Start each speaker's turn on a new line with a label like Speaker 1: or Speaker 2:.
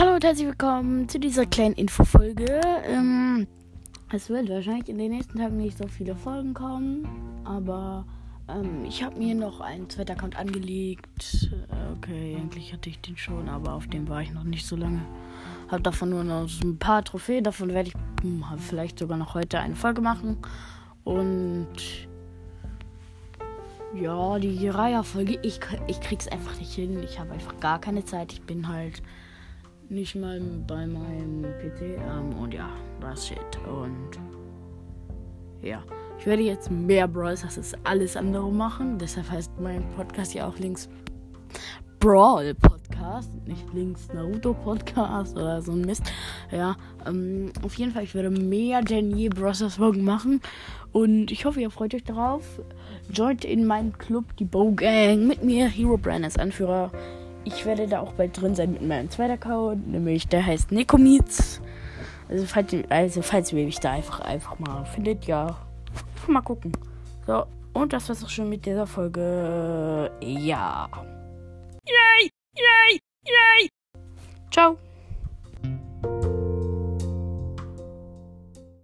Speaker 1: Hallo und herzlich willkommen zu dieser kleinen Infofolge. Ähm, es wird wahrscheinlich in den nächsten Tagen nicht so viele Folgen kommen, aber ähm, ich habe mir noch einen zweiten Account angelegt. Okay, eigentlich hatte ich den schon, aber auf dem war ich noch nicht so lange. Habe davon nur noch so ein paar Trophäen, davon werde ich hm, vielleicht sogar noch heute eine Folge machen. Und ja, die Reiherfolge, ich, ich krieg's einfach nicht hin. Ich habe einfach gar keine Zeit. Ich bin halt nicht mal bei meinem PC. Ähm, und ja, das shit. Und ja, ich werde jetzt mehr Brawls, das ist alles andere machen. Deshalb heißt mein Podcast ja auch links Brawl Podcast, nicht links Naruto Podcast oder so ein Mist. Ja, ähm, auf jeden Fall, ich werde mehr denn je Bros. Folgen machen. Und ich hoffe, ihr freut euch darauf. Joint in meinen Club, die Bow Gang, mit mir, Hero Brand als Anführer. Ich werde da auch bald drin sein mit meinem zweiten Account, nämlich der heißt Nekomiz. Also falls, also falls ihr mich da einfach, einfach mal findet, ja, mal gucken. So, und das war's auch schon mit dieser Folge. Ja. Yay! Yay! Yay! Ciao!